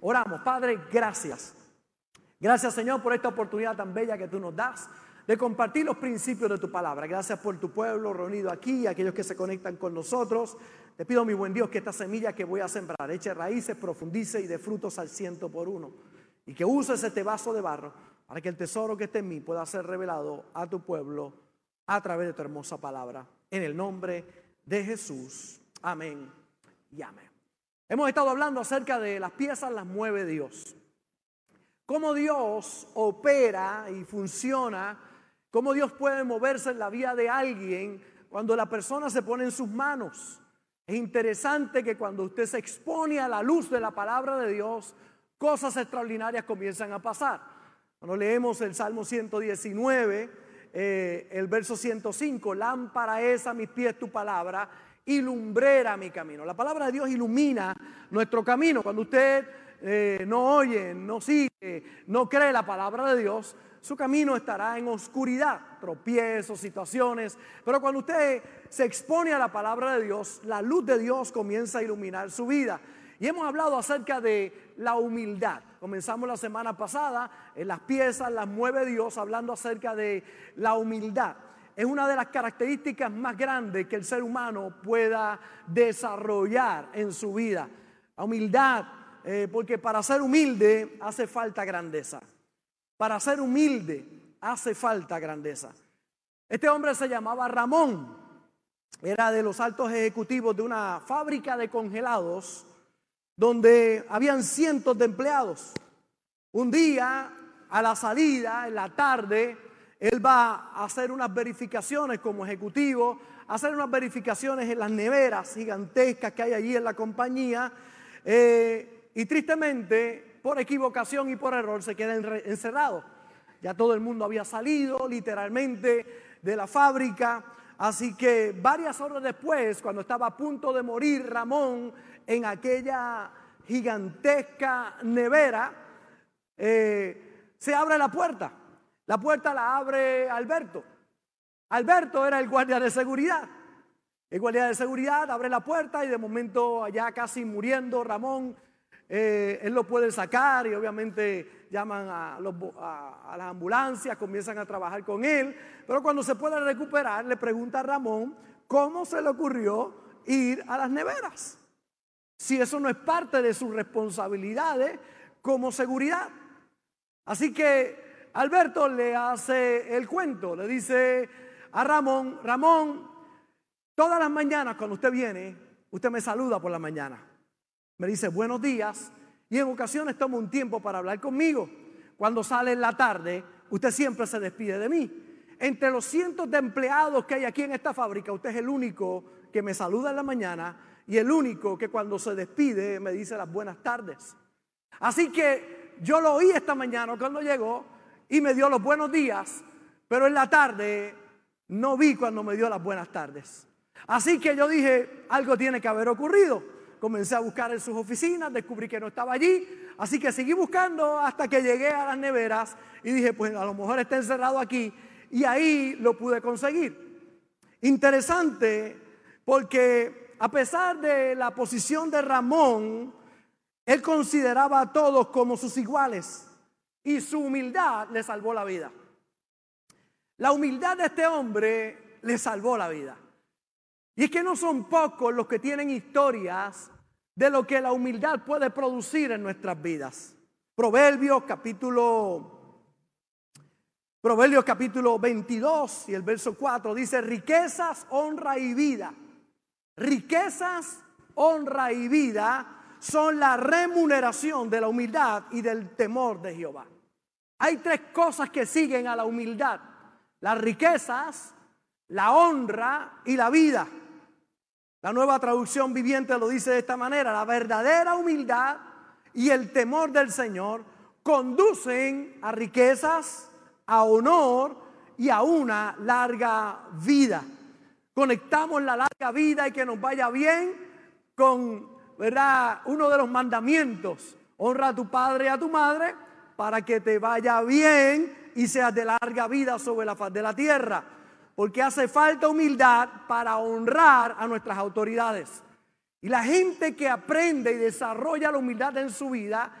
Oramos, Padre, gracias. Gracias Señor por esta oportunidad tan bella que tú nos das de compartir los principios de tu palabra. Gracias por tu pueblo reunido aquí, aquellos que se conectan con nosotros. Te pido, mi buen Dios, que esta semilla que voy a sembrar eche raíces, profundice y dé frutos al ciento por uno. Y que uses este vaso de barro para que el tesoro que esté en mí pueda ser revelado a tu pueblo a través de tu hermosa palabra. En el nombre de Jesús. Amén y amén. Hemos estado hablando acerca de las piezas, las mueve Dios cómo Dios opera y funciona, cómo Dios puede moverse en la vida de alguien cuando la persona se pone en sus manos. Es interesante que cuando usted se expone a la luz de la palabra de Dios, cosas extraordinarias comienzan a pasar. Cuando leemos el Salmo 119, eh, el verso 105, lámpara es a mis pies tu palabra y lumbrera mi camino. La palabra de Dios ilumina nuestro camino. Cuando usted eh, no oye, no sigue, no cree la palabra de Dios, su camino estará en oscuridad, tropiezos, situaciones. Pero cuando usted se expone a la palabra de Dios, la luz de Dios comienza a iluminar su vida. Y hemos hablado acerca de la humildad. Comenzamos la semana pasada, en las piezas las mueve Dios, hablando acerca de la humildad. Es una de las características más grandes que el ser humano pueda desarrollar en su vida. La humildad eh, porque para ser humilde hace falta grandeza. Para ser humilde hace falta grandeza. Este hombre se llamaba Ramón, era de los altos ejecutivos de una fábrica de congelados donde habían cientos de empleados. Un día, a la salida, en la tarde, él va a hacer unas verificaciones como ejecutivo, hacer unas verificaciones en las neveras gigantescas que hay allí en la compañía. Eh, y tristemente, por equivocación y por error, se queda encerrado. Ya todo el mundo había salido literalmente de la fábrica. Así que varias horas después, cuando estaba a punto de morir Ramón en aquella gigantesca nevera, eh, se abre la puerta. La puerta la abre Alberto. Alberto era el guardia de seguridad. El guardia de seguridad abre la puerta y de momento allá casi muriendo Ramón eh, él lo puede sacar y obviamente llaman a, las ambulancias, comienzan a trabajar con él, pero cuando se puede recuperar le pregunta a Ramón cómo se le ocurrió ir a las neveras, si eso no es parte de sus responsabilidades como seguridad. Así que Alberto le hace el cuento, le dice a Ramón, Ramón, todas las mañanas cuando usted viene, usted me saluda por la mañana me dice buenos días y en ocasiones toma un tiempo para hablar conmigo. Cuando sale en la tarde, usted siempre se despide de mí. Entre los cientos de empleados que hay aquí en esta fábrica, usted es el único que me saluda en la mañana y el único que cuando se despide me dice las buenas tardes. Así que yo lo oí esta mañana cuando llegó y me dio los buenos días, pero en la tarde no vi cuando me dio las buenas tardes. Así que yo dije, algo tiene que haber ocurrido comencé a buscar en sus oficinas, descubrí que no estaba allí, así que seguí buscando hasta que llegué a las neveras y dije, pues a lo mejor está encerrado aquí y ahí lo pude conseguir. Interesante porque a pesar de la posición de Ramón, él consideraba a todos como sus iguales y su humildad le salvó la vida. La humildad de este hombre le salvó la vida. Y es que no son pocos los que tienen historias de lo que la humildad puede producir en nuestras vidas. Proverbios capítulo Proverbios capítulo 22 y el verso 4 dice, riquezas, honra y vida. Riquezas, honra y vida son la remuneración de la humildad y del temor de Jehová. Hay tres cosas que siguen a la humildad. Las riquezas, la honra y la vida. La nueva traducción viviente lo dice de esta manera, la verdadera humildad y el temor del Señor conducen a riquezas, a honor y a una larga vida. Conectamos la larga vida y que nos vaya bien con, ¿verdad? Uno de los mandamientos, honra a tu padre y a tu madre para que te vaya bien y seas de larga vida sobre la faz de la tierra porque hace falta humildad para honrar a nuestras autoridades. Y la gente que aprende y desarrolla la humildad en su vida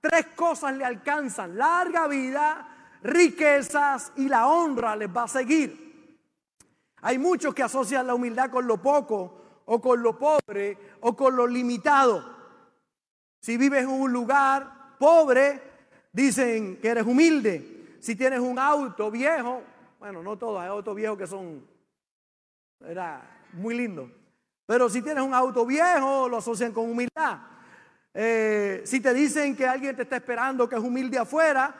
tres cosas le alcanzan. Larga vida, riquezas y la honra les va a seguir. Hay muchos que asocian la humildad con lo poco o con lo pobre o con lo limitado. Si vives en un lugar pobre, dicen que eres humilde. Si tienes un auto viejo, bueno, no todos, hay autos viejos que son era muy lindo. Pero si tienes un auto viejo, lo asocian con humildad. Eh, si te dicen que alguien te está esperando que es humilde afuera,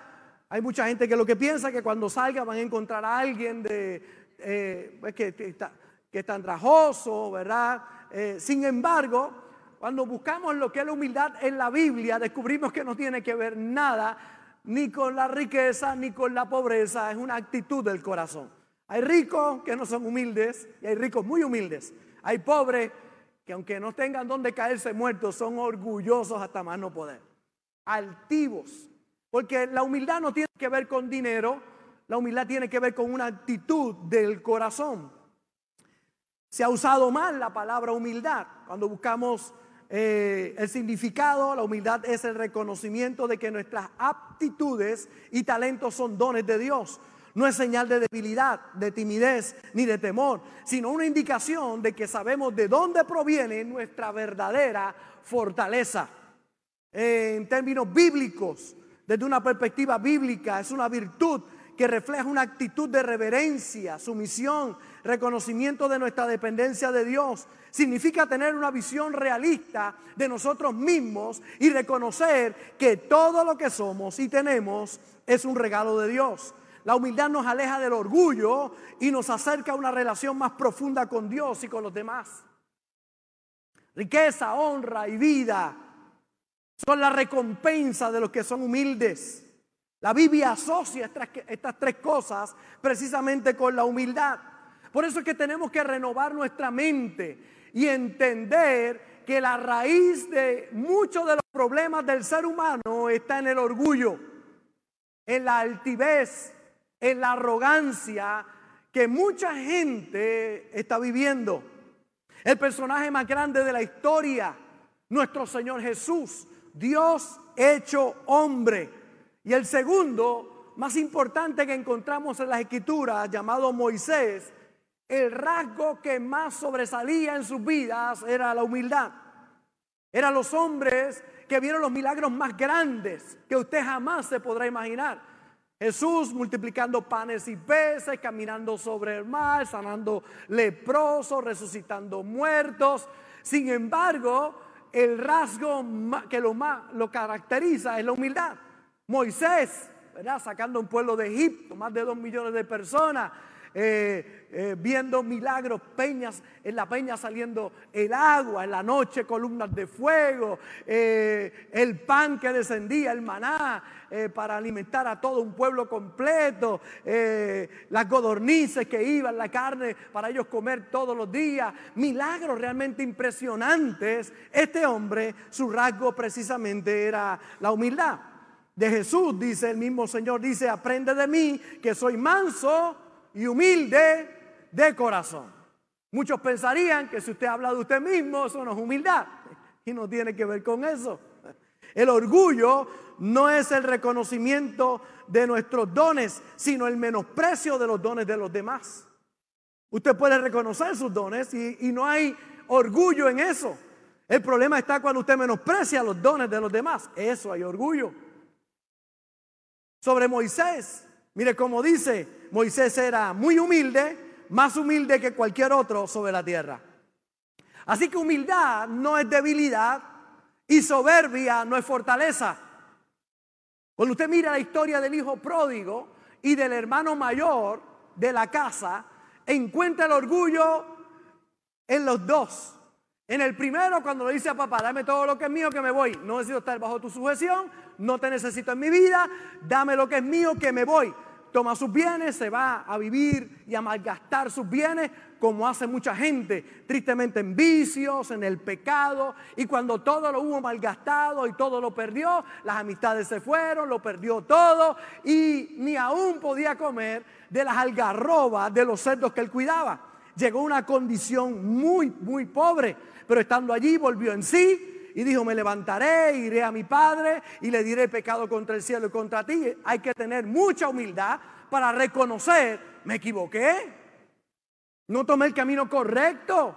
hay mucha gente que lo que piensa que cuando salga van a encontrar a alguien de, eh, pues que, está, que es andrajoso, ¿verdad? Eh, sin embargo, cuando buscamos lo que es la humildad en la Biblia, descubrimos que no tiene que ver nada ni con la riqueza ni con la pobreza, es una actitud del corazón. Hay ricos que no son humildes y hay ricos muy humildes. Hay pobres que aunque no tengan donde caerse muertos, son orgullosos hasta más no poder. Altivos. Porque la humildad no tiene que ver con dinero, la humildad tiene que ver con una actitud del corazón. Se ha usado mal la palabra humildad. Cuando buscamos eh, el significado, la humildad es el reconocimiento de que nuestras aptitudes y talentos son dones de Dios. No es señal de debilidad, de timidez ni de temor, sino una indicación de que sabemos de dónde proviene nuestra verdadera fortaleza. en términos bíblicos, desde una perspectiva bíblica, es una virtud que refleja una actitud de reverencia, sumisión, reconocimiento de nuestra dependencia de Dios. Significa tener una visión realista de nosotros mismos y reconocer que todo lo que somos y tenemos es un regalo de Dios. La humildad nos aleja del orgullo y nos acerca a una relación más profunda con Dios y con los demás. Riqueza, honra y vida son la recompensa de los que son humildes. La Biblia asocia estas, tres cosas precisamente con la humildad. Por eso es que tenemos que renovar nuestra mente y entender que la raíz de muchos de los problemas del ser humano está en el orgullo, en la altivez, en la arrogancia que mucha gente está viviendo. El personaje más grande de la historia, nuestro Señor Jesús, Dios hecho hombre y el segundo, más importante que encontramos en las escrituras, llamado Moisés, el rasgo que más sobresalía en sus vidas era la humildad. Eran los hombres que vieron los milagros más grandes que usted jamás se podrá imaginar. Jesús multiplicando panes y peces, caminando sobre el mar, sanando leprosos, resucitando muertos. Sin embargo, el rasgo que lo más lo caracteriza es la humildad. Moisés, ¿verdad? Sacando un pueblo de Egipto, más de dos millones de personas, eh, eh, viendo milagros, peñas, en la peña saliendo el agua, en la noche columnas de fuego, eh, el pan que descendía, el maná, para alimentar a todo un pueblo completo, las godornices que iban, la carne para ellos comer todos los días, milagros realmente impresionantes. Este hombre, su rasgo precisamente era la humildad de Jesús, dice el mismo Señor, dice, aprende de mí que soy manso y humilde de corazón. Muchos pensarían que si usted habla de usted mismo, eso no es humildad. Y no tiene que ver con eso. El orgullo no es el reconocimiento de nuestros dones, sino el menosprecio de los dones de los demás. Usted puede reconocer sus dones y, y no hay orgullo en eso. El problema está cuando usted menosprecia los dones de los demás. Eso hay orgullo sobre Moisés. Mire cómo dice, Moisés era muy humilde, más humilde que cualquier otro sobre la tierra. Así que humildad no es debilidad y soberbia no es fortaleza. Cuando usted mira la historia del hijo pródigo y del hermano mayor de la casa, encuentra el orgullo en los dos. En el primero, cuando le dice a papá, dame todo lo que es mío, que me voy. No necesito estar bajo tu sujeción, no te necesito en mi vida, dame lo que es mío, que me voy. Toma sus bienes, se va a vivir y a malgastar sus bienes, como hace mucha gente, tristemente en vicios, en el pecado. Y cuando todo lo hubo malgastado y todo lo perdió, las amistades se fueron, lo perdió todo y ni aún podía comer de las algarrobas de los cerdos que él cuidaba. Llegó a una condición muy, muy pobre pero estando allí volvió en sí y dijo, me levantaré, iré a mi padre y le diré pecado contra el cielo y contra ti. Hay que tener mucha humildad para reconocer, me equivoqué, no tomé el camino correcto.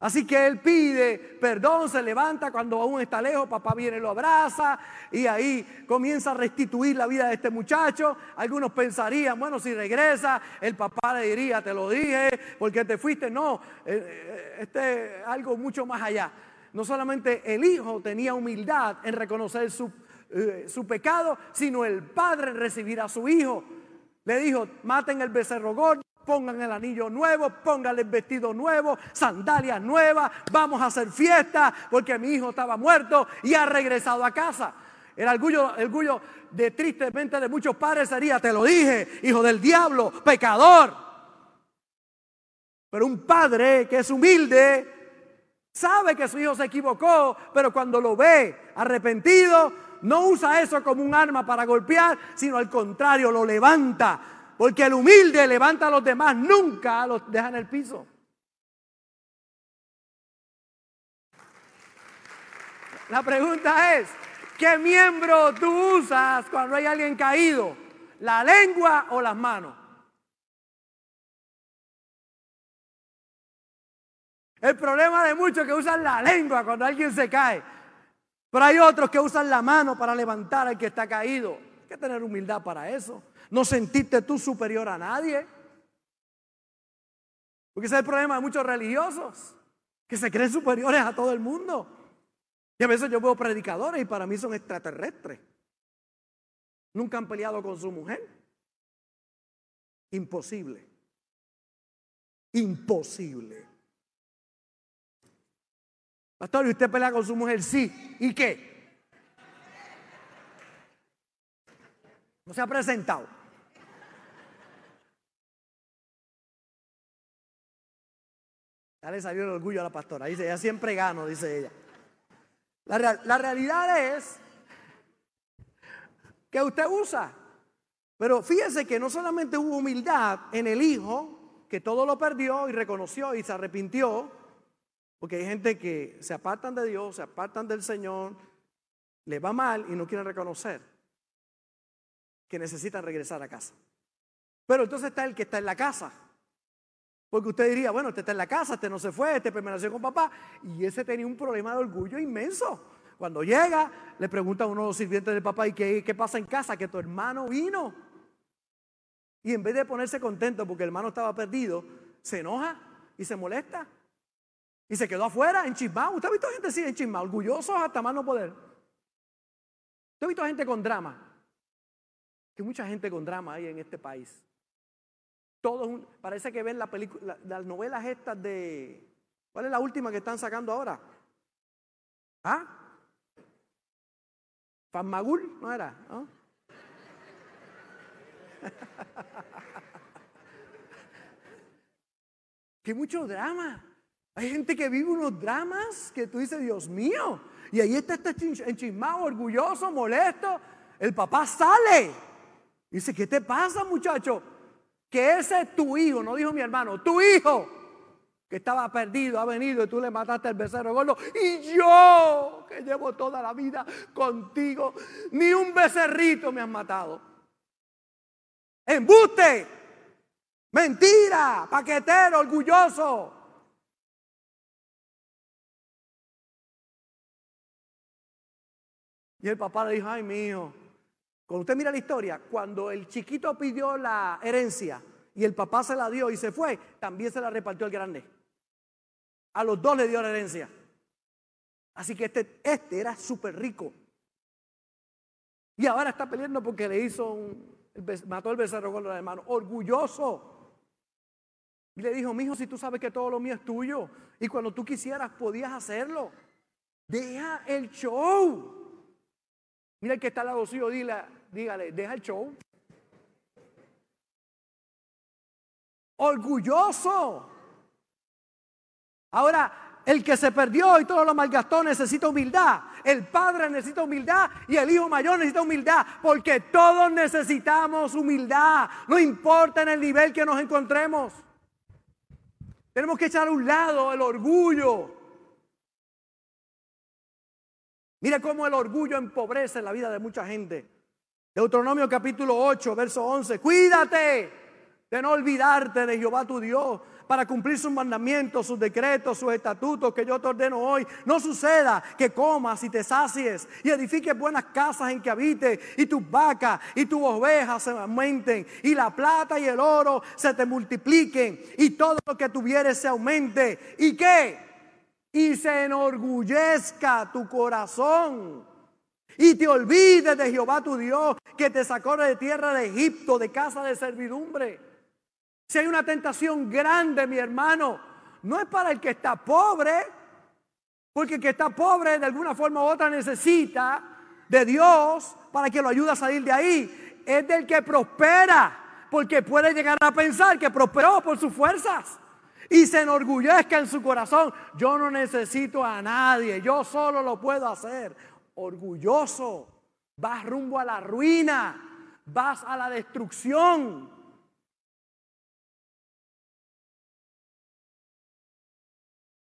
Así que él pide perdón, se levanta cuando aún está lejos, papá viene y lo abraza y ahí comienza a restituir la vida de este muchacho. Algunos pensarían, bueno, si regresa, el papá le diría, te lo dije, porque te fuiste. No, eh, eh, este es algo mucho más allá. No solamente el hijo tenía humildad en reconocer su, eh, su pecado, sino el padre en recibir a su hijo. Le dijo, maten el becerro gordo pongan el anillo nuevo, pónganle el vestido nuevo, sandalias nuevas, vamos a hacer fiesta porque mi hijo estaba muerto y ha regresado a casa. El orgullo, el orgullo de tristemente de muchos padres sería, te lo dije, hijo del diablo, pecador. Pero un padre que es humilde sabe que su hijo se equivocó, pero cuando lo ve arrepentido, no usa eso como un arma para golpear, sino al contrario, lo levanta porque el humilde levanta a los demás, nunca los deja en el piso. La pregunta es, ¿qué miembro tú usas cuando hay alguien caído? ¿La lengua o las manos? El problema de muchos que usan la lengua cuando alguien se cae. Pero hay otros que usan la mano para levantar al que está caído. Hay que tener humildad para eso. No sentirte tú superior a nadie. Porque ese es el problema de muchos religiosos, que se creen superiores a todo el mundo. Y a veces yo veo predicadores y para mí son extraterrestres. Nunca han peleado con su mujer. Imposible. Imposible. Pastor, ¿y usted pelea con su mujer? Sí. ¿Y qué? No se ha presentado. Ya le salió el orgullo a la pastora. Dice, ella siempre gano, dice ella. La, la realidad es que usted usa. Pero fíjese que no solamente hubo humildad en el hijo, que todo lo perdió y reconoció y se arrepintió, porque hay gente que se apartan de Dios, se apartan del Señor, le va mal y no quieren reconocer que necesitan regresar a casa. Pero entonces está el que está en la casa. Porque usted diría, bueno, este está en la casa, este no se fue, este permaneció con papá. Y ese tenía un problema de orgullo inmenso. Cuando llega, le pregunta a uno de los sirvientes del papá, ¿y qué pasa en casa? Que tu hermano vino. Y en vez de ponerse contento porque el hermano estaba perdido, se enoja y se molesta. Y se quedó afuera, en chismao. ¿Usted ha visto gente así en chismao? Orgullosos hasta más no poder. ¿Usted ha visto gente con drama? Que mucha gente con drama hay en este país. Todos, parece que ven la película, las novelas estas de. ¿Cuál es la última que están sacando ahora? ¿Ah? ¿Fanmagul? ¿No era? que mucho drama. Hay gente que vive unos dramas que tú dices, Dios mío. Y ahí está este enchismado, orgulloso, molesto. El papá sale. Dice, ¿qué te pasa, muchacho? que ese es tu hijo, no dijo mi hermano, tu hijo que estaba perdido, ha venido y tú le mataste el becerro gordo. Y yo, que llevo toda la vida contigo, ni un becerrito me han matado. Embuste, mentira, paquetero, orgulloso. Y el papá le dijo, ay, mi hijo, cuando usted mira la historia, cuando el chiquito pidió la herencia y el papá se la dio y se fue, también se la repartió el grande. A los dos le dio la herencia. Así que este, este era súper rico. Y ahora está peleando porque le hizo un, mató el becerro con los hermanos. Orgulloso. Y le dijo, mijo, si tú sabes que todo lo mío es tuyo y cuando tú quisieras podías hacerlo. Deja el show. Mira el que está al lado suyo, dile, dígale, deja el show. Orgulloso. Ahora, el que se perdió y todo lo malgastó necesita humildad. El padre necesita humildad y el hijo mayor necesita humildad. Porque todos necesitamos humildad. No importa en el nivel que nos encontremos. Tenemos que echar a un lado el orgullo. Mire cómo el orgullo empobrece la vida de mucha gente. Deuteronomio capítulo 8, verso 11. Cuídate de no olvidarte de Jehová tu Dios para cumplir sus mandamientos, sus decretos, sus estatutos que yo te ordeno hoy. No suceda que comas y te sacies y edifiques buenas casas en que habites y tus vacas y tus ovejas se aumenten y la plata y el oro se te multipliquen y todo lo que tuvieres se aumente. ¿Y qué? Y se enorgullezca tu corazón. Y te olvides de Jehová tu Dios que te sacó de tierra de Egipto, de casa de servidumbre. Si hay una tentación grande, mi hermano, no es para el que está pobre, porque el que está pobre de alguna forma u otra necesita de Dios para que lo ayude a salir de ahí. Es del que prospera, porque puede llegar a pensar que prosperó por sus fuerzas y se enorgullezca en su corazón. Yo no necesito a nadie, yo solo lo puedo hacer. Orgulloso, vas rumbo a la ruina, vas a la destrucción.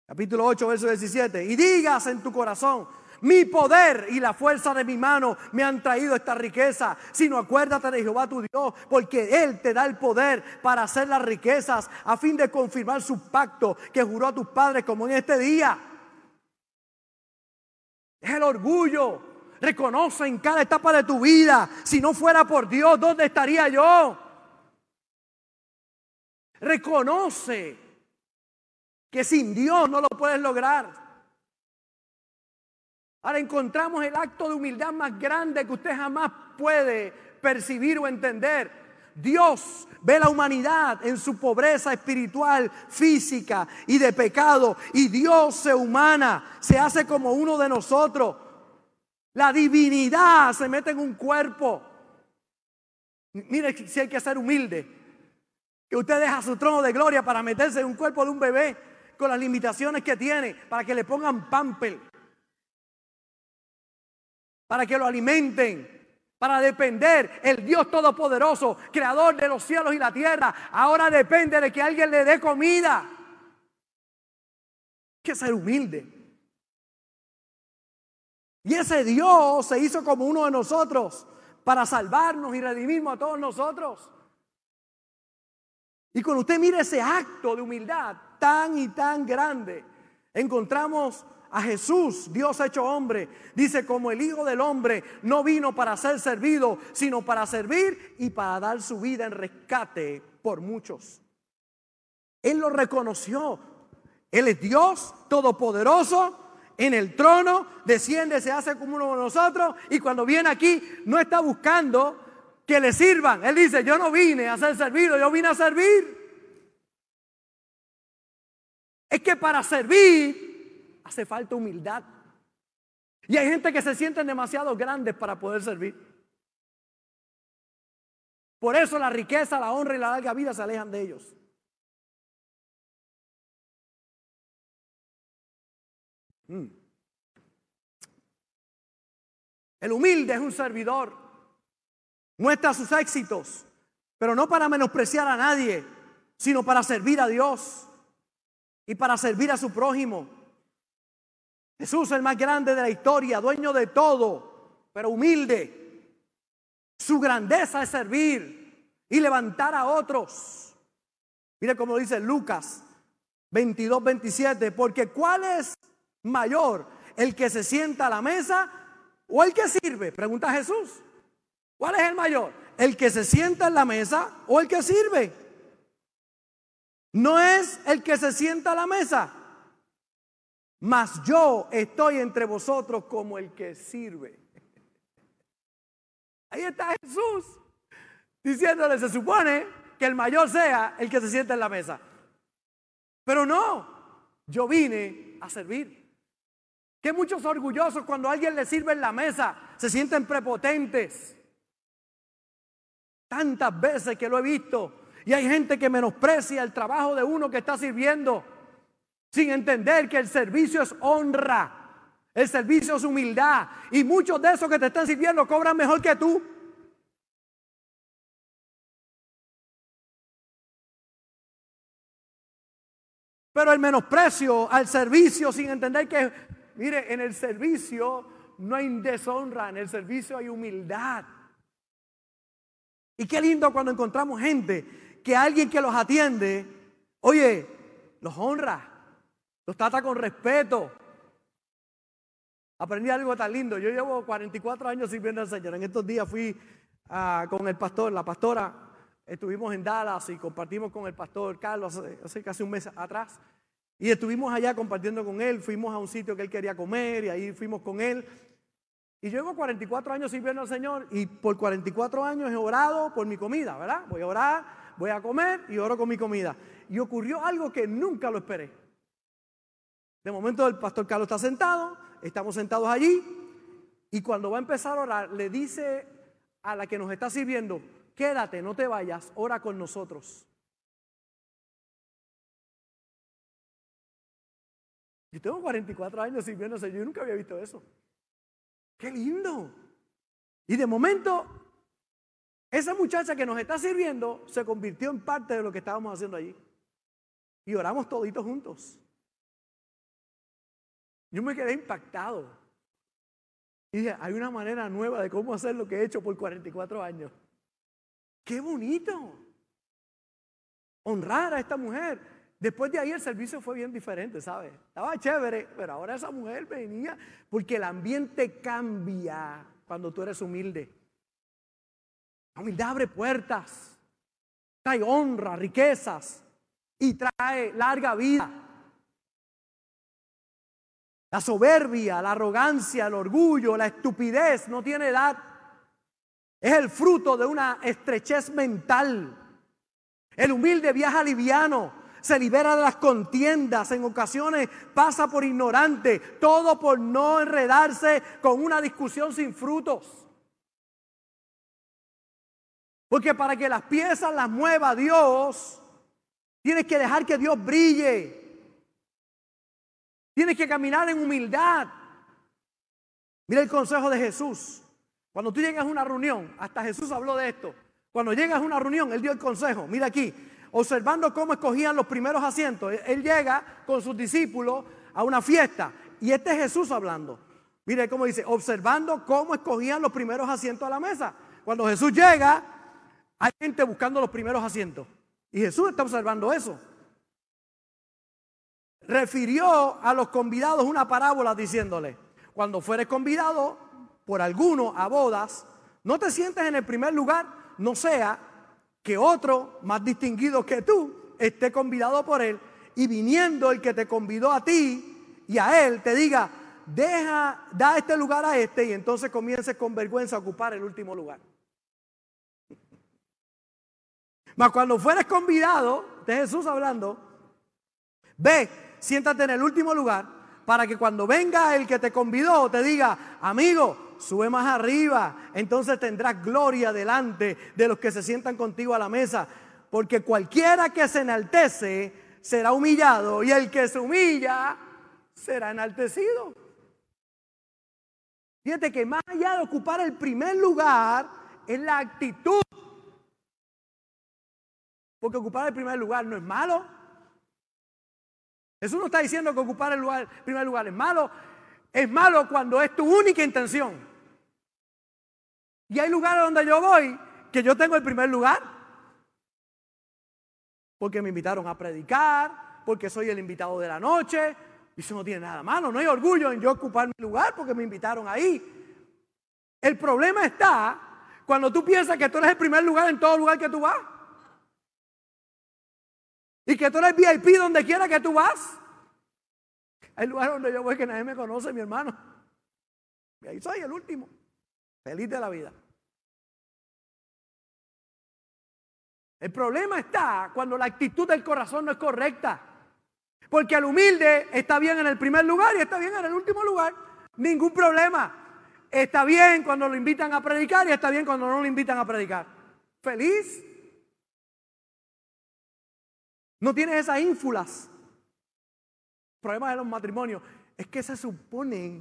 Capítulo 8, verso 17. Y digas en tu corazón, mi poder y la fuerza de mi mano me han traído esta riqueza, sino acuérdate de Jehová tu Dios, porque Él te da el poder para hacer las riquezas a fin de confirmar su pacto que juró a tus padres como en este día. Es el orgullo. Reconoce en cada etapa de tu vida, si no fuera por Dios, ¿dónde estaría yo? Reconoce que sin Dios no lo puedes lograr. Ahora encontramos el acto de humildad más grande que usted jamás puede percibir o entender. Dios ve la humanidad en su pobreza espiritual, física y de pecado. Y Dios se humana, se hace como uno de nosotros. La divinidad se mete en un cuerpo. Mire si hay que ser humilde. Que usted deja su trono de gloria para meterse en un cuerpo de un bebé con las limitaciones que tiene, para que le pongan pamper, para que lo alimenten, para depender. El Dios Todopoderoso, creador de los cielos y la tierra, ahora depende de que alguien le dé comida. Hay que ser humilde. Y ese Dios se hizo como uno de nosotros para salvarnos y redimirnos a todos nosotros. Y cuando usted mire ese acto de humildad tan y tan grande, encontramos a Jesús, Dios hecho hombre. Dice, como el Hijo del Hombre no vino para ser servido, sino para servir y para dar su vida en rescate por muchos. Él lo reconoció. Él es Dios todopoderoso. En el trono desciende, se hace como uno de nosotros. Y cuando viene aquí, no está buscando que le sirvan. Él dice, yo no vine a ser servido, yo vine a servir. Es que para servir hace falta humildad. Y hay gente que se sienten demasiado grandes para poder servir. Por eso la riqueza, la honra y la larga vida se alejan de ellos. Mm. El humilde es un servidor. Muestra sus éxitos, pero no para menospreciar a nadie, sino para servir a Dios y para servir a su prójimo. Jesús, el más grande de la historia, dueño de todo, pero humilde. Su grandeza es servir y levantar a otros. Mire cómo dice Lucas 22, 27, porque ¿cuál es mayor? ¿El que se sienta a la mesa o el que sirve? Pregunta Jesús. ¿Cuál es el mayor? ¿El que se sienta en la mesa o el que sirve? No es el que se sienta a la mesa, mas yo estoy entre vosotros como el que sirve. Ahí está Jesús diciéndole, se supone que el mayor sea el que se sienta en la mesa. Pero no, yo vine a servir. Que muchos orgullosos cuando alguien le sirve en la mesa se sienten prepotentes. Tantas veces que lo he visto. Y hay gente que menosprecia el trabajo de uno que está sirviendo sin entender que el servicio es honra. El servicio es humildad. Y muchos de esos que te están sirviendo cobran mejor que tú. Pero el menosprecio al servicio sin entender que, mire, en el servicio no hay deshonra, en el servicio hay humildad. Y qué lindo cuando encontramos gente que alguien que los atiende, oye, los honra, los trata con respeto. Aprendí algo tan lindo. Yo llevo 44 años sirviendo al Señor. En estos días fui ah, con el pastor, la pastora, estuvimos en Dallas y compartimos con el pastor Carlos hace casi un mes atrás. Y estuvimos allá compartiendo con él, fuimos a un sitio que él quería comer y ahí fuimos con él. Y yo llevo 44 años sirviendo al Señor y por 44 años he orado por mi comida, ¿verdad? Voy a orar, voy a comer y oro con mi comida. Y ocurrió algo que nunca lo esperé. De momento el pastor Carlos está sentado, estamos sentados allí y cuando va a empezar a orar le dice a la que nos está sirviendo, quédate, no te vayas, ora con nosotros. Yo tengo 44 años sirviendo, yo nunca había visto eso. ¡Qué lindo! Y de momento, esa muchacha que nos está sirviendo se convirtió en parte de lo que estábamos haciendo allí. Y oramos toditos juntos. Yo me quedé impactado. Y dije, hay una manera nueva de cómo hacer lo que he hecho por 44 años. ¡Qué bonito! Honrar a esta mujer. Después de ahí el servicio fue bien diferente, ¿sabes? Estaba chévere, pero ahora esa mujer venía porque el ambiente cambia cuando tú eres humilde. La humildad abre puertas, trae honra, riquezas y trae larga vida. La soberbia, la arrogancia, el orgullo, la estupidez no tiene edad. Es el fruto de una estrechez mental. El humilde viaja liviano, se libera de las contiendas, en ocasiones pasa por ignorante, todo por no enredarse con una discusión sin frutos. Porque para que las piezas las mueva Dios, tienes que dejar que Dios brille. Tienes que caminar en humildad. Mira el consejo de Jesús. Cuando tú llegas a una reunión, hasta Jesús habló de esto. Cuando llegas a una reunión, Él dio el consejo. Mira aquí, observando cómo escogían los primeros asientos. Él llega con sus discípulos a una fiesta y este es Jesús hablando. Mire cómo dice, observando cómo escogían los primeros asientos a la mesa. Cuando Jesús llega, hay gente buscando los primeros asientos. Y Jesús está observando eso. Refirió a los convidados una parábola diciéndole, cuando fueres convidado por alguno a bodas, no te sientes en el primer lugar, no sea que otro más distinguido que tú esté convidado por él y viniendo el que te convidó a ti y a él te diga, deja, da este lugar a este y entonces comiences con vergüenza a ocupar el último lugar. Mas cuando fueres convidado, de Jesús hablando, ve, siéntate en el último lugar para que cuando venga el que te convidó te diga, amigo, sube más arriba, entonces tendrás gloria delante de los que se sientan contigo a la mesa, porque cualquiera que se enaltece será humillado y el que se humilla será enaltecido. Fíjate que más allá de ocupar el primer lugar es la actitud. Porque ocupar el primer lugar no es malo. Jesús no está diciendo que ocupar el, primer lugar es malo. Es malo cuando es tu única intención. Y hay lugares donde yo voy que yo tengo el primer lugar. Porque me invitaron a predicar, porque soy el invitado de la noche. Y eso no tiene nada malo. No hay orgullo en yo ocupar mi lugar porque me invitaron ahí. El problema está cuando tú piensas que tú eres el primer lugar en todo lugar que tú vas. Y que tú eres VIP donde quiera que tú vas. Hay lugares donde yo voy que nadie me conoce, mi hermano. Y ahí soy el último. Feliz de la vida. El problema está cuando la actitud del corazón no es correcta. Porque el humilde está bien en el primer lugar y está bien en el último lugar. Ningún problema. Está bien cuando lo invitan a predicar y está bien cuando no lo invitan a predicar. Feliz. No tienes esas ínfulas problemas de los matrimonios es que se supone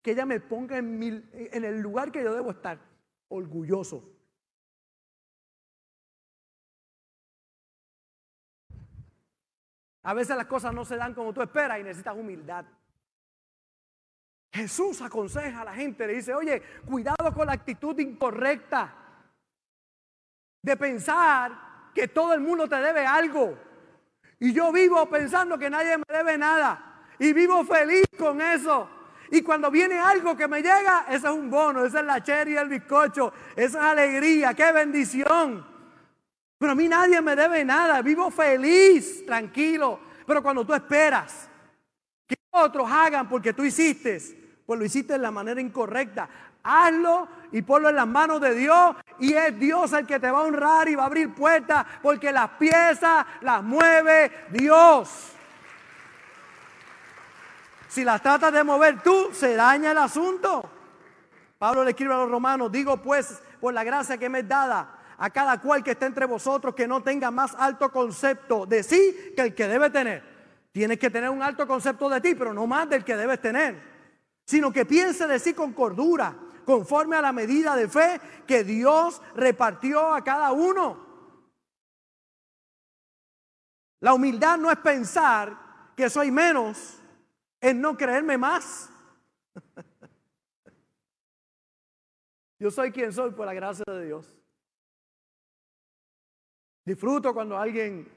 que ella me ponga en, en el lugar que yo debo estar, orgulloso. A veces las cosas no se dan como tú esperas y necesitas humildad. Jesús aconseja a la gente, le dice, oye, cuidado con la actitud incorrecta de pensar que todo el mundo te debe algo. Y yo vivo pensando que nadie me debe nada. Y vivo feliz con eso. Y cuando viene algo que me llega, ese es un bono, esa es la cherry el bizcocho, esa es alegría, qué bendición. Pero a mí nadie me debe nada, vivo feliz, tranquilo. Pero cuando tú esperas que otros hagan porque tú hiciste, pues lo hiciste de la manera incorrecta. Hazlo y ponlo en las manos de Dios y es Dios el que te va a honrar y va a abrir puertas porque las piezas las mueve Dios. Si las tratas de mover tú, se daña el asunto. Pablo le escribe a los romanos, digo pues, por la gracia que me es dada a cada cual que esté entre vosotros, que no tenga más alto concepto de sí que el que debe tener. Tienes que tener un alto concepto de ti, pero no más del que debes tener, sino que piense de sí con cordura, conforme a la medida de fe que Dios repartió a cada uno. La humildad no es pensar que soy menos en no creerme más. Yo soy quien soy por la gracia de Dios. Disfruto cuando alguien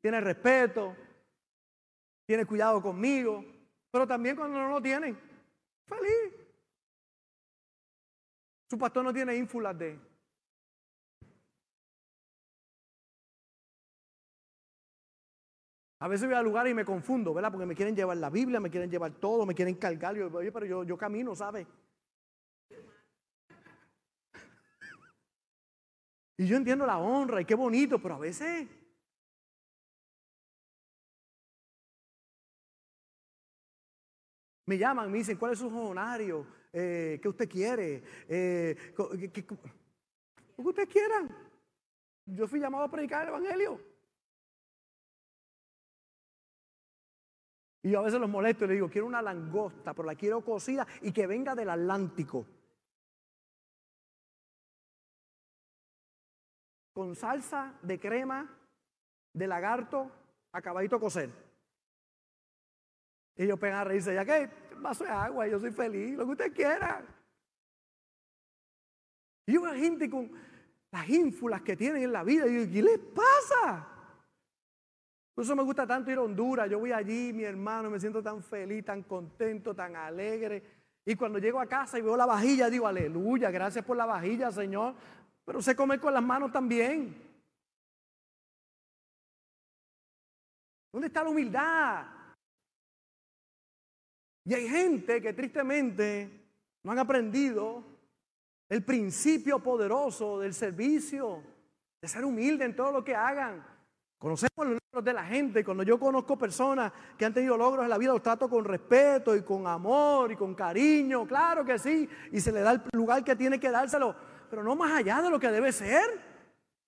tiene respeto, tiene cuidado conmigo, pero también cuando no lo tienen. Feliz. Su pastor no tiene ínfulas de A veces voy al lugar y me confundo, ¿verdad? Porque me quieren llevar la Biblia, me quieren llevar todo, me quieren cargar. Yo, oye, pero yo, yo camino, ¿sabe? Y yo entiendo la honra y qué bonito, pero a veces me llaman, me dicen, ¿cuál es su honorario? Eh, ¿Qué usted quiere? Eh, ¿qué, qué, lo que ustedes quieran. Yo fui llamado a predicar el Evangelio. Y yo a veces los molesto y le digo, quiero una langosta, pero la quiero cocida y que venga del Atlántico. Con salsa de crema de lagarto acabadito cocer. Y ellos pegan a reírse, ya vaso de agua, yo soy feliz, lo que usted quiera. Y una gente con las ínfulas que tienen en la vida, y yo, ¿qué les pasa? Por eso me gusta tanto ir a Honduras. Yo voy allí, mi hermano, me siento tan feliz, tan contento, tan alegre. Y cuando llego a casa y veo la vajilla, digo, aleluya, gracias por la vajilla, Señor. Pero sé comer con las manos también. ¿Dónde está la humildad? Y hay gente que tristemente no han aprendido el principio poderoso del servicio, de ser humilde en todo lo que hagan. Conocemos los logros de la gente. Cuando yo conozco personas que han tenido logros en la vida, los trato con respeto y con amor y con cariño. Claro que sí. Y se le da el lugar que tiene que dárselo. Pero no más allá de lo que debe ser.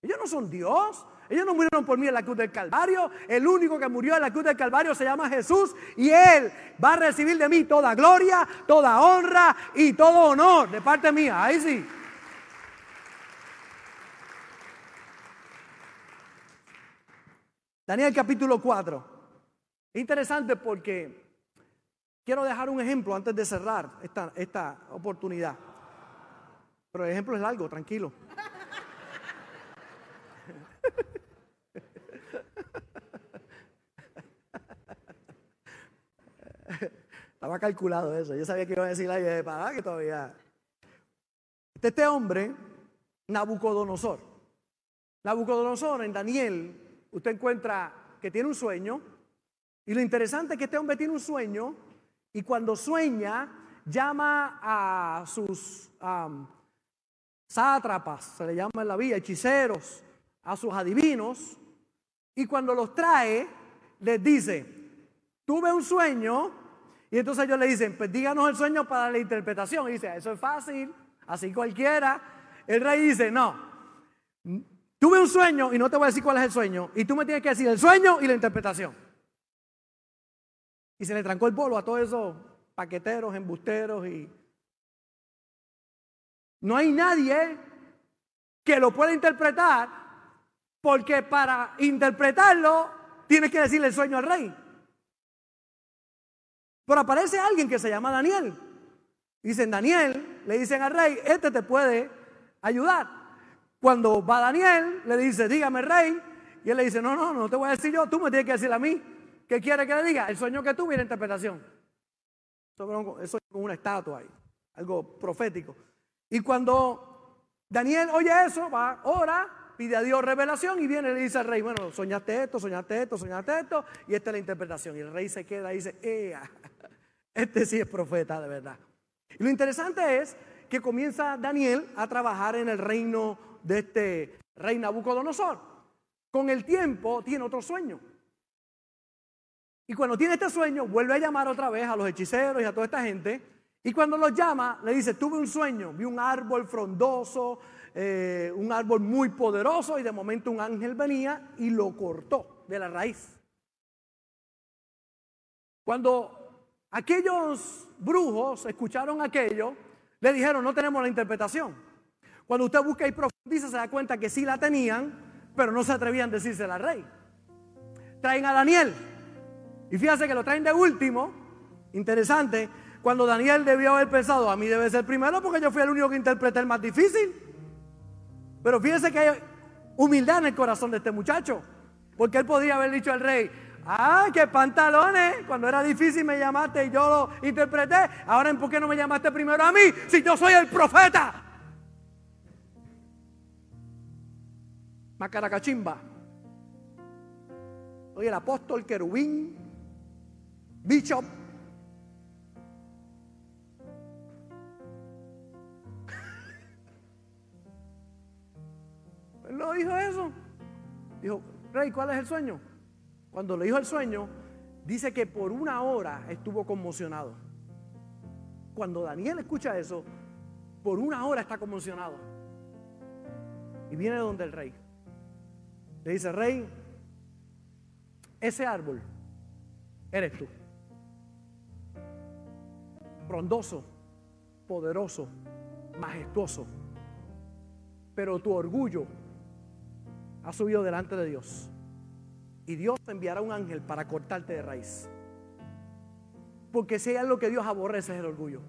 Ellos no son Dios. Ellos no murieron por mí en la cruz del Calvario. El único que murió en la cruz del Calvario se llama Jesús. Y Él va a recibir de mí toda gloria, toda honra y todo honor de parte mía. Ahí sí. Daniel capítulo 4. Es interesante porque quiero dejar un ejemplo antes de cerrar esta, esta oportunidad. Pero el ejemplo es largo, tranquilo. Estaba calculado eso. Yo sabía que iba a decir ahí de para que todavía. Este, este hombre, Nabucodonosor. Nabucodonosor en Daniel usted encuentra que tiene un sueño. Y lo interesante es que este hombre tiene un sueño y cuando sueña llama a sus sátrapas, se le llama en la vida, hechiceros, a sus adivinos. Y cuando los trae, les dice, tuve un sueño. Y entonces ellos le dicen, pues díganos el sueño para la interpretación. Y dice, eso es fácil, así cualquiera. El rey dice, no, Tuve un sueño y no te voy a decir cuál es el sueño. Y tú me tienes que decir el sueño y la interpretación. Y se le trancó el polvo a todos esos paqueteros, embusteros y... No hay nadie que lo pueda interpretar porque para interpretarlo tienes que decirle el sueño al rey. Pero aparece alguien que se llama Daniel. Dicen Daniel, le dicen al rey, este te puede ayudar. Cuando va Daniel, le dice, dígame rey, y él le dice, no, no, no te voy a decir yo, tú me tienes que decir a mí. ¿Qué quiere que le diga? El sueño que tuve y la interpretación. Eso es como una estatua ahí, algo profético. Y cuando Daniel oye eso, va, ora, pide a Dios revelación y viene y le dice al rey, bueno, soñaste esto, soñaste esto, soñaste esto, y esta es la interpretación. Y el rey se queda y dice, Ea, este sí es profeta de verdad. Y lo interesante es que comienza Daniel a trabajar en el reino de este rey Nabucodonosor. Con el tiempo tiene otro sueño. Y cuando tiene este sueño, vuelve a llamar otra vez a los hechiceros y a toda esta gente. Y cuando los llama, le dice, tuve un sueño, vi un árbol frondoso, eh, un árbol muy poderoso y de momento un ángel venía y lo cortó de la raíz. Cuando aquellos brujos escucharon aquello, le dijeron, no tenemos la interpretación. Cuando usted busca y profundiza, se da cuenta que sí la tenían, pero no se atrevían a decírsela al rey. Traen a Daniel. Y fíjense que lo traen de último. Interesante. Cuando Daniel debió haber pensado, a mí debe ser primero porque yo fui el único que interpreté el más difícil. Pero fíjense que hay humildad en el corazón de este muchacho. Porque él podría haber dicho al rey, ah, qué pantalones, cuando era difícil me llamaste y yo lo interpreté. Ahora, ¿por qué no me llamaste primero a mí si yo soy el profeta? Macaracachimba. Soy el apóstol querubín, bishop. Él no dijo eso. Dijo, rey, ¿cuál es el sueño? Cuando le dijo el sueño, dice que por una hora estuvo conmocionado. Cuando Daniel escucha eso, por una hora está conmocionado. Y viene donde el rey. Le dice, rey, ese árbol eres tú. Frondoso, poderoso, majestuoso. Pero tu orgullo ha subido delante de Dios. Y Dios te enviará un ángel para cortarte de raíz. Porque si hay algo que Dios aborrece es el orgullo,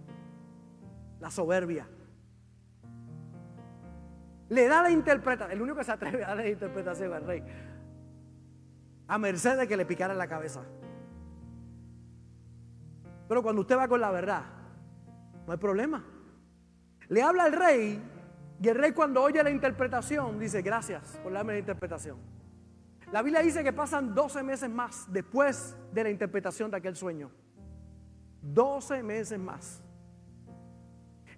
la soberbia. Le da la interpretación, el único que se atreve a dar la interpretación al rey, a merced de que le picara la cabeza. Pero cuando usted va con la verdad, no hay problema. Le habla al rey y el rey cuando oye la interpretación dice, gracias por darme la interpretación. La Biblia dice que pasan 12 meses más después de la interpretación de aquel sueño. 12 meses más.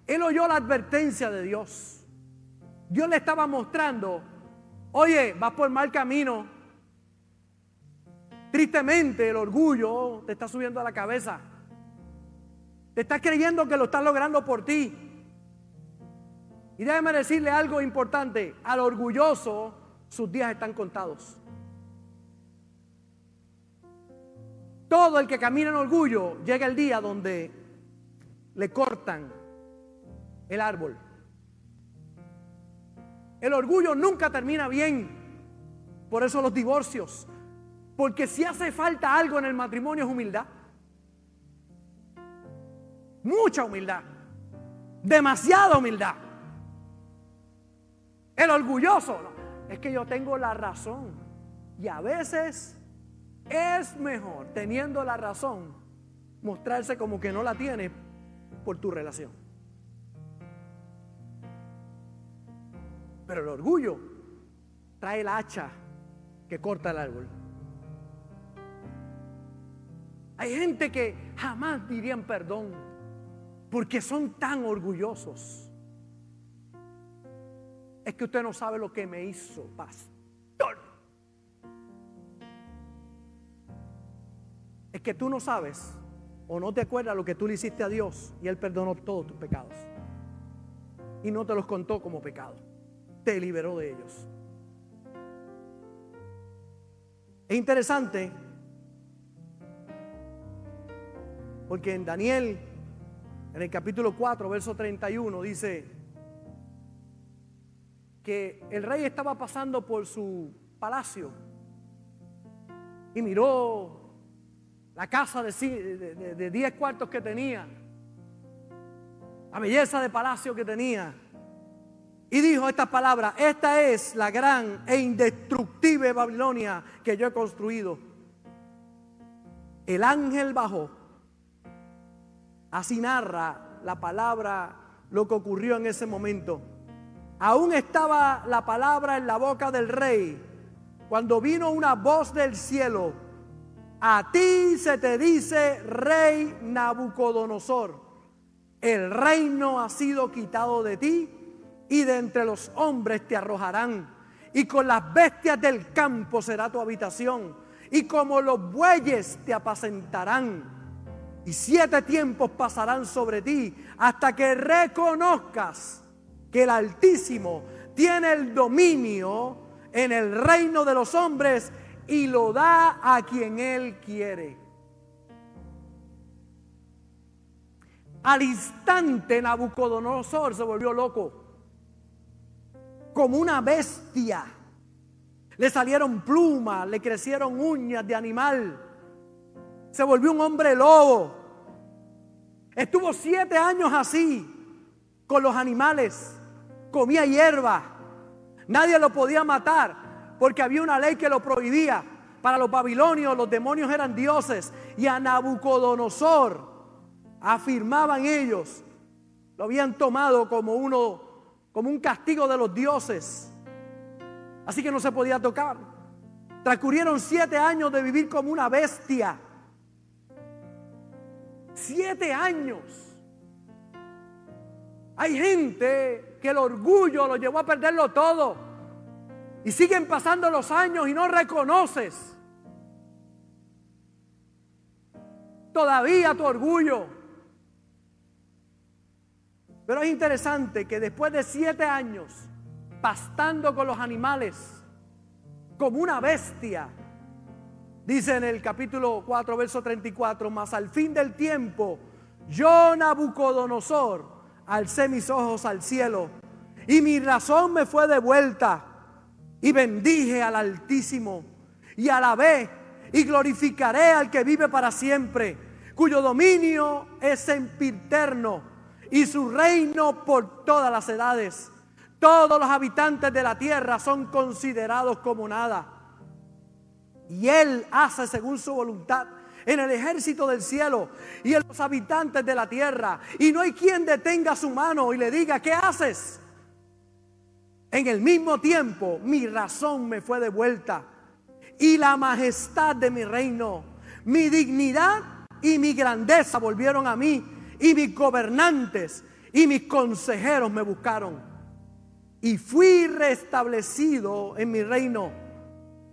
Él oyó la advertencia de Dios. Dios le estaba mostrando, oye, vas por mal camino. Tristemente el orgullo te está subiendo a la cabeza. Te estás creyendo que lo estás logrando por ti. Y déjeme decirle algo importante. Al orgulloso sus días están contados. Todo el que camina en orgullo llega el día donde le cortan el árbol. El orgullo nunca termina bien. Por eso los divorcios. Porque si hace falta algo en el matrimonio es humildad. Mucha humildad. Demasiada humildad. El orgulloso. es que yo tengo la razón. Y a veces es mejor, teniendo la razón, mostrarse como que no la tiene por tu relación. Pero el orgullo trae el hacha que corta el árbol. Hay gente que jamás dirían perdón porque son tan orgullosos. Es que usted no sabe lo que me hizo, pastor. Es que tú no sabes o no te acuerdas lo que tú le hiciste a Dios y Él perdonó todos tus pecados. Y no te los contó como pecado. Te liberó de ellos. Es interesante porque en Daniel, en el capítulo 4, verso 31, dice que el rey estaba pasando por su palacio y miró la casa de 10 cuartos que tenía. la belleza de palacio que tenía. Y dijo estas palabras, esta es la gran e indestructible Babilonia que yo he construido. El ángel bajó. Así narra la palabra lo que ocurrió en ese momento. Aún estaba la palabra en la boca del rey cuando vino una voz del cielo. A ti se te dice, rey Nabucodonosor, el reino ha sido quitado de ti y de entre los hombres te arrojarán. Y con las bestias del campo será tu habitación. Y como los bueyes te apacentarán. Y siete tiempos pasarán sobre ti hasta que reconozcas que el Altísimo tiene el dominio en el reino de los hombres y lo da a quien Él quiere. Al instante Nabucodonosor se volvió loco, como una bestia. Le salieron plumas, le crecieron uñas de animal. Se volvió un hombre lobo. Estuvo siete años así, con los animales comía hierba. Nadie lo podía matar porque había una ley que lo prohibía. Para los babilonios los demonios eran dioses y a Nabucodonosor afirmaban ellos lo habían tomado como uno como un castigo de los dioses. Así que no se podía tocar. Transcurrieron siete años de vivir como una bestia. Siete años. Hay gente que el orgullo lo llevó a perderlo todo. Y siguen pasando los años y no reconoces. Todavía tu orgullo. Pero es interesante que después de siete años pastando con los animales, como una bestia, dice en el capítulo 4, verso 34, más al fin del tiempo, yo Nabucodonosor, alcé mis ojos al cielo y mi razón me fue devuelta y bendije al Altísimo y alabé y glorificaré al que vive para siempre, cuyo dominio es sempiterno y su reino por todas las edades. Todos los habitantes de la tierra son considerados como nada. Y Él hace según su voluntad en el ejército del cielo y en los habitantes de la tierra. Y no hay quien detenga su mano y le diga, ¿qué haces? En el mismo tiempo mi razón me fue devuelta y la majestad de mi reino, mi dignidad y mi grandeza volvieron a mí y mis gobernantes y mis consejeros me buscaron. Y fui restablecido en mi reino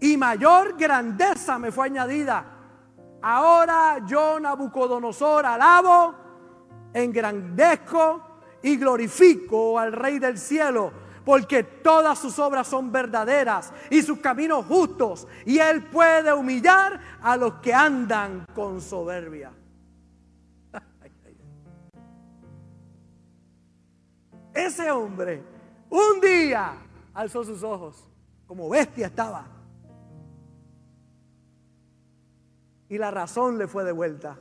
y mayor grandeza me fue añadida Ahora yo, Nabucodonosor, alabo, engrandezco y glorifico al Rey del cielo, porque todas sus obras son verdaderas y sus caminos justos, y Él puede humillar a los que andan con soberbia. Ese hombre un día alzó sus ojos, como bestia estaba Y la razón le fue devuelta.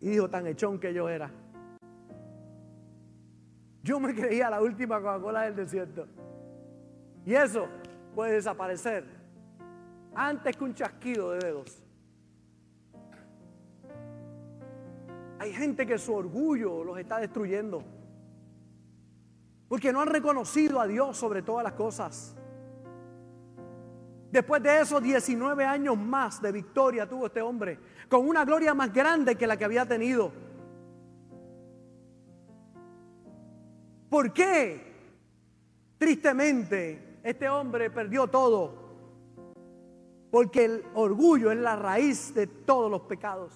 Y dijo, tan echón que yo era. Yo me creía la última Coca-Cola del desierto. Y eso puede desaparecer antes que un chasquido de dedos. Hay gente que su orgullo los está destruyendo. Porque no han reconocido a Dios sobre todas las cosas. Después de esos 19 años más de victoria tuvo este hombre, con una gloria más grande que la que había tenido. ¿Por qué? Tristemente, este hombre perdió todo. Porque el orgullo es la raíz de todos los pecados.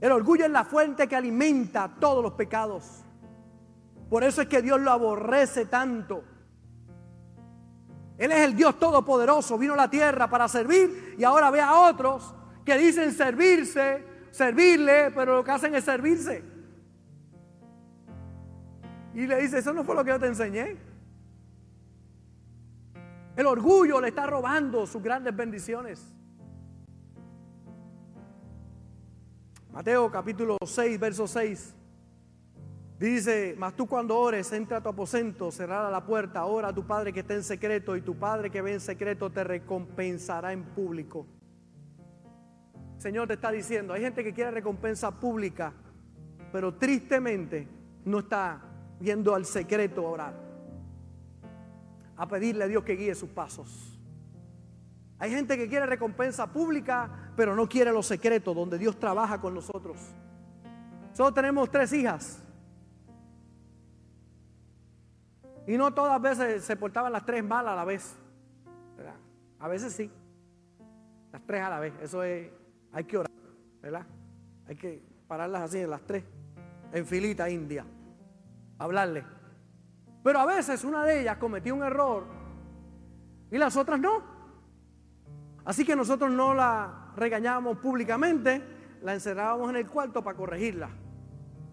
El orgullo es la fuente que alimenta todos los pecados. Por eso es que Dios lo aborrece tanto. Él es el Dios todopoderoso, vino a la tierra para servir y ahora ve a otros que dicen servirse, servirle, pero lo que hacen es servirse. Y le dice, eso no fue lo que yo te enseñé. El orgullo le está robando sus grandes bendiciones. Mateo capítulo 6, verso 6. Dice, mas tú cuando ores, entra a tu aposento, cerrada la puerta, ora a tu Padre que está en secreto y tu Padre que ve en secreto te recompensará en público. Señor te está diciendo, hay gente que quiere recompensa pública, pero tristemente no está viendo al secreto a orar, a pedirle a Dios que guíe sus pasos. Hay gente que quiere recompensa pública, pero no quiere los secretos donde Dios trabaja con nosotros. Solo tenemos tres hijas. Y no todas veces se portaban las tres mal a la vez. A veces sí. Las tres a la vez. Eso es, hay que orar, ¿verdad? Hay que pararlas así en las tres, en filita india, hablarle. Pero a veces una de ellas cometió un error y las otras no. Así que nosotros no la regañábamos públicamente, la encerrábamos en el cuarto para corregirla.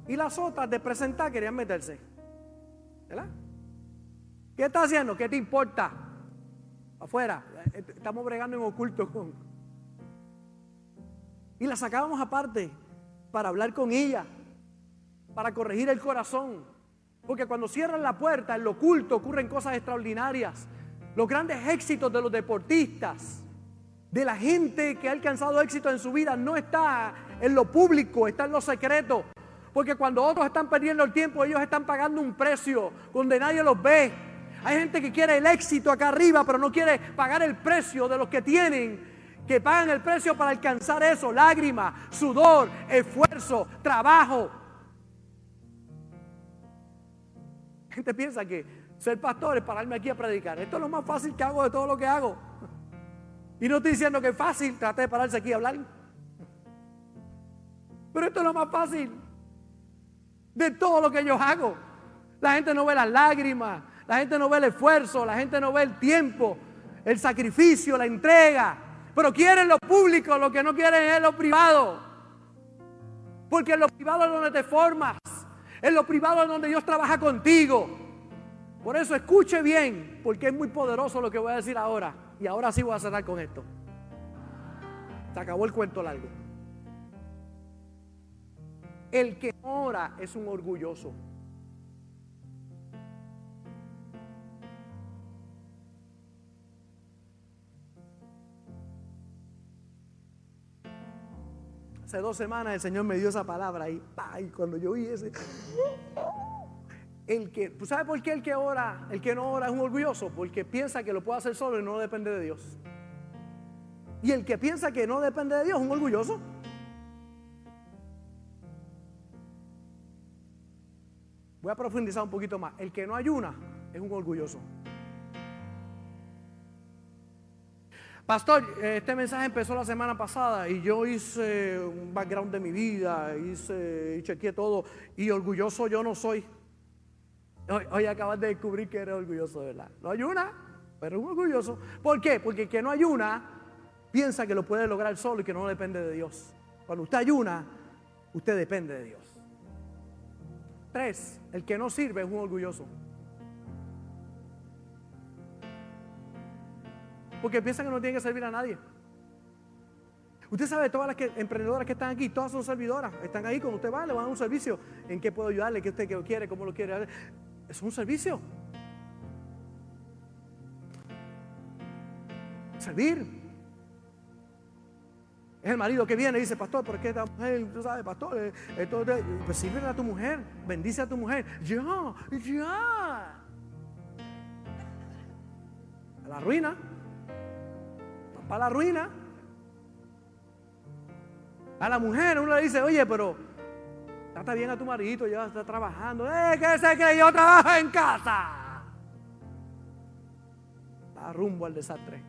Y las otras de presentar querían meterse. ¿Verdad? ¿Qué está haciendo? ¿Qué te importa? Afuera. Estamos bregando en oculto con. Y la sacábamos aparte para hablar con ella, para corregir el corazón. Porque cuando cierran la puerta, en lo oculto ocurren cosas extraordinarias. Los grandes éxitos de los deportistas, de la gente que ha alcanzado éxito en su vida, no está en lo público, está en lo secreto. Porque cuando otros están perdiendo el tiempo, ellos están pagando un precio donde nadie los ve. Hay gente que quiere el éxito acá arriba, pero no quiere pagar el precio de los que tienen, que pagan el precio para alcanzar eso. Lágrimas, sudor, esfuerzo, trabajo. Gente piensa que ser pastor es pararme aquí a predicar. Esto es lo más fácil que hago de todo lo que hago. Y no estoy diciendo que es fácil, trate de pararse aquí a hablar. Pero esto es lo más fácil de todo lo que yo hago. La gente no ve las lágrimas, la gente no ve el esfuerzo, la gente no ve el tiempo, el sacrificio, la entrega. Pero quieren lo público, lo que no quieren es lo privado. Porque en lo privado es donde te formas. En lo privado donde Dios trabaja contigo. Por eso escuche bien, porque es muy poderoso lo que voy a decir ahora. Y ahora sí voy a cerrar con esto. Se acabó el cuento largo. El que ora es un orgulloso. Hace dos semanas el Señor me dio esa palabra y, y cuando yo oí ese, el que, ¿sabe por qué el que ora, el que no ora es un orgulloso? Porque piensa que lo puede hacer solo y no depende de Dios. Y el que piensa que no depende de Dios es un orgulloso. Voy a profundizar un poquito más. El que no ayuna es un orgulloso. Pastor, este mensaje empezó la semana pasada y yo hice un background de mi vida, hice y chequeé todo y orgulloso yo no soy. Hoy, acabas de descubrir que eres orgulloso, ¿verdad? No ayuna, pero es un orgulloso. ¿Por qué? Porque el que no ayuna piensa que lo puede lograr solo y que no depende de Dios. Cuando usted ayuna, usted depende de Dios. Tres, el que no sirve es un orgulloso. Porque piensan que no tienen que servir a nadie. Usted sabe, todas las emprendedoras que están aquí, todas son servidoras. Están ahí cuando usted va, le van a un servicio. ¿En qué puedo ayudarle? ¿Qué usted quiere? ¿Cómo lo quiere? Es un servicio. Servir. Es el marido que viene y dice, pastor, ¿por qué esta mujer, tú sabes, pastor? Eh, pues sirve a tu mujer, bendice a tu mujer. Ya, ya. A la ruina para la ruina. A la mujer uno le dice, oye, pero trata bien a tu marido, ya está trabajando. ¡Eh, que se! Yo trabajo en casa. Va rumbo al desastre.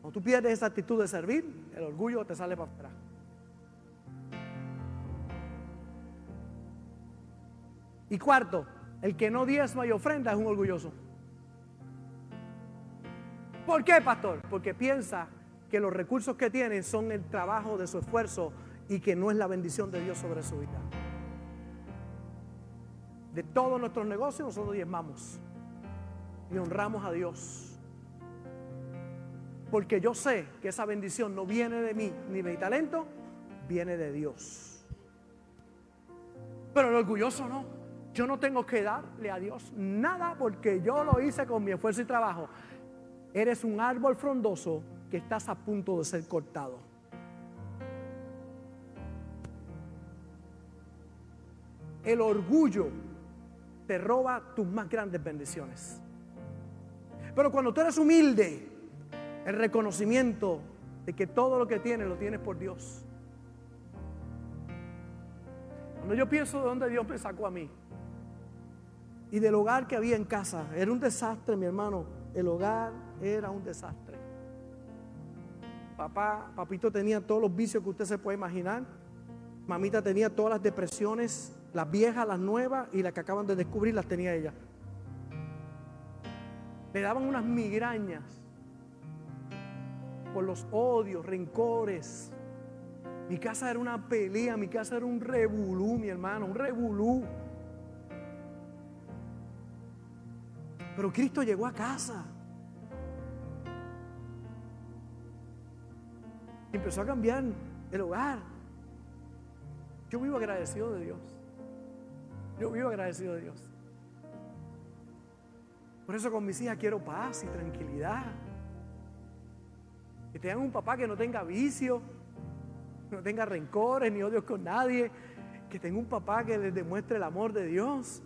Cuando tú pierdes esa actitud de servir, el orgullo te sale para atrás. Y cuarto, el que no diezma y ofrenda es un orgulloso. ¿Por qué, pastor? Porque piensa que los recursos que tiene son el trabajo de su esfuerzo y que no es la bendición de Dios sobre su vida. De todos nuestros negocios nosotros diezmamos y honramos a Dios. Porque yo sé que esa bendición no viene de mí ni de mi talento, viene de Dios. Pero el orgulloso no. Yo no tengo que darle a Dios nada porque yo lo hice con mi esfuerzo y trabajo. Eres un árbol frondoso que estás a punto de ser cortado. El orgullo te roba tus más grandes bendiciones. Pero cuando tú eres humilde, el reconocimiento de que todo lo que tienes lo tienes por Dios. Cuando yo pienso de dónde Dios me sacó a mí y del hogar que había en casa, era un desastre, mi hermano. El hogar era un desastre. Papá, papito tenía todos los vicios que usted se puede imaginar. Mamita tenía todas las depresiones, las viejas, las nuevas y las que acaban de descubrir las tenía ella. Le daban unas migrañas por los odios, rencores. Mi casa era una pelea, mi casa era un revolú, mi hermano, un revolú. Pero Cristo llegó a casa. Empezó a cambiar el hogar. Yo vivo agradecido de Dios. Yo vivo agradecido de Dios. Por eso con mis hijas quiero paz y tranquilidad. Que tengan un papá que no tenga vicio, que no tenga rencores ni odios con nadie. Que tenga un papá que les demuestre el amor de Dios.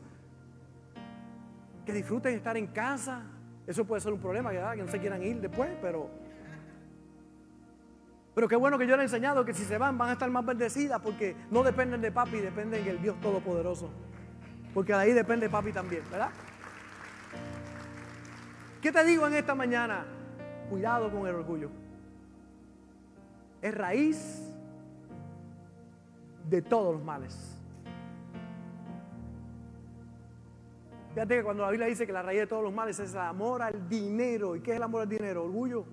Que disfruten estar en casa. Eso puede ser un problema, que no se quieran ir después, pero pero qué bueno que yo le he enseñado que si se van van a estar más bendecidas porque no dependen de papi, dependen del Dios Todopoderoso. Porque de ahí depende papi también, ¿verdad? ¿Qué te digo en esta mañana? Cuidado con el orgullo. Es raíz de todos los males. Fíjate que cuando la Biblia dice que la raíz de todos los males es el amor al dinero. ¿Y qué es el amor al dinero? Orgullo.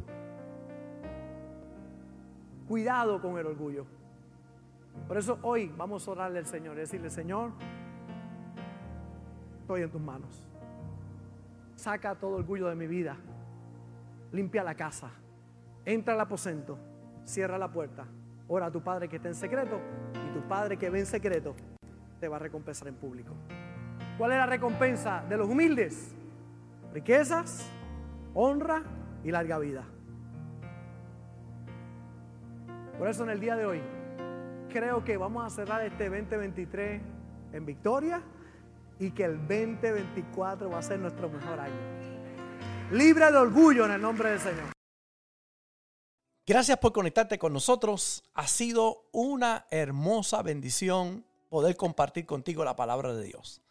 Cuidado con el orgullo. Por eso hoy vamos a orarle al Señor y decirle, Señor, estoy en tus manos. Saca todo orgullo de mi vida. Limpia la casa. Entra al aposento. Cierra la puerta. Ora a tu Padre que está en secreto y tu Padre que ve en secreto te va a recompensar en público. ¿Cuál es la recompensa de los humildes? Riquezas, honra y larga vida. Por eso en el día de hoy creo que vamos a cerrar este 2023 en victoria y que el 2024 va a ser nuestro mejor año. Libre de orgullo en el nombre del Señor. Gracias por conectarte con nosotros. Ha sido una hermosa bendición poder compartir contigo la palabra de Dios.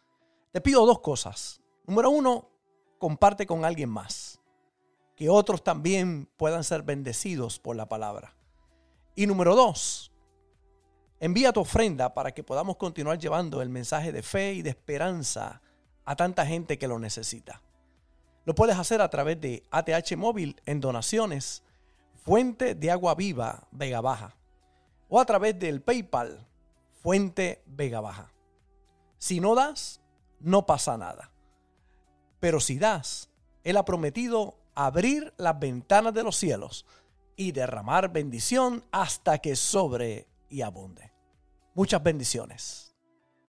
Te pido dos cosas. Número uno, comparte con alguien más. Que otros también puedan ser bendecidos por la palabra. Y número dos, envía tu ofrenda para que podamos continuar llevando el mensaje de fe y de esperanza a tanta gente que lo necesita. Lo puedes hacer a través de ATH Móvil en donaciones, Fuente de Agua Viva Vega Baja, o a través del PayPal, Fuente Vega Baja. Si no das, no pasa nada. Pero si das, Él ha prometido abrir las ventanas de los cielos y derramar bendición hasta que sobre y abunde. Muchas bendiciones.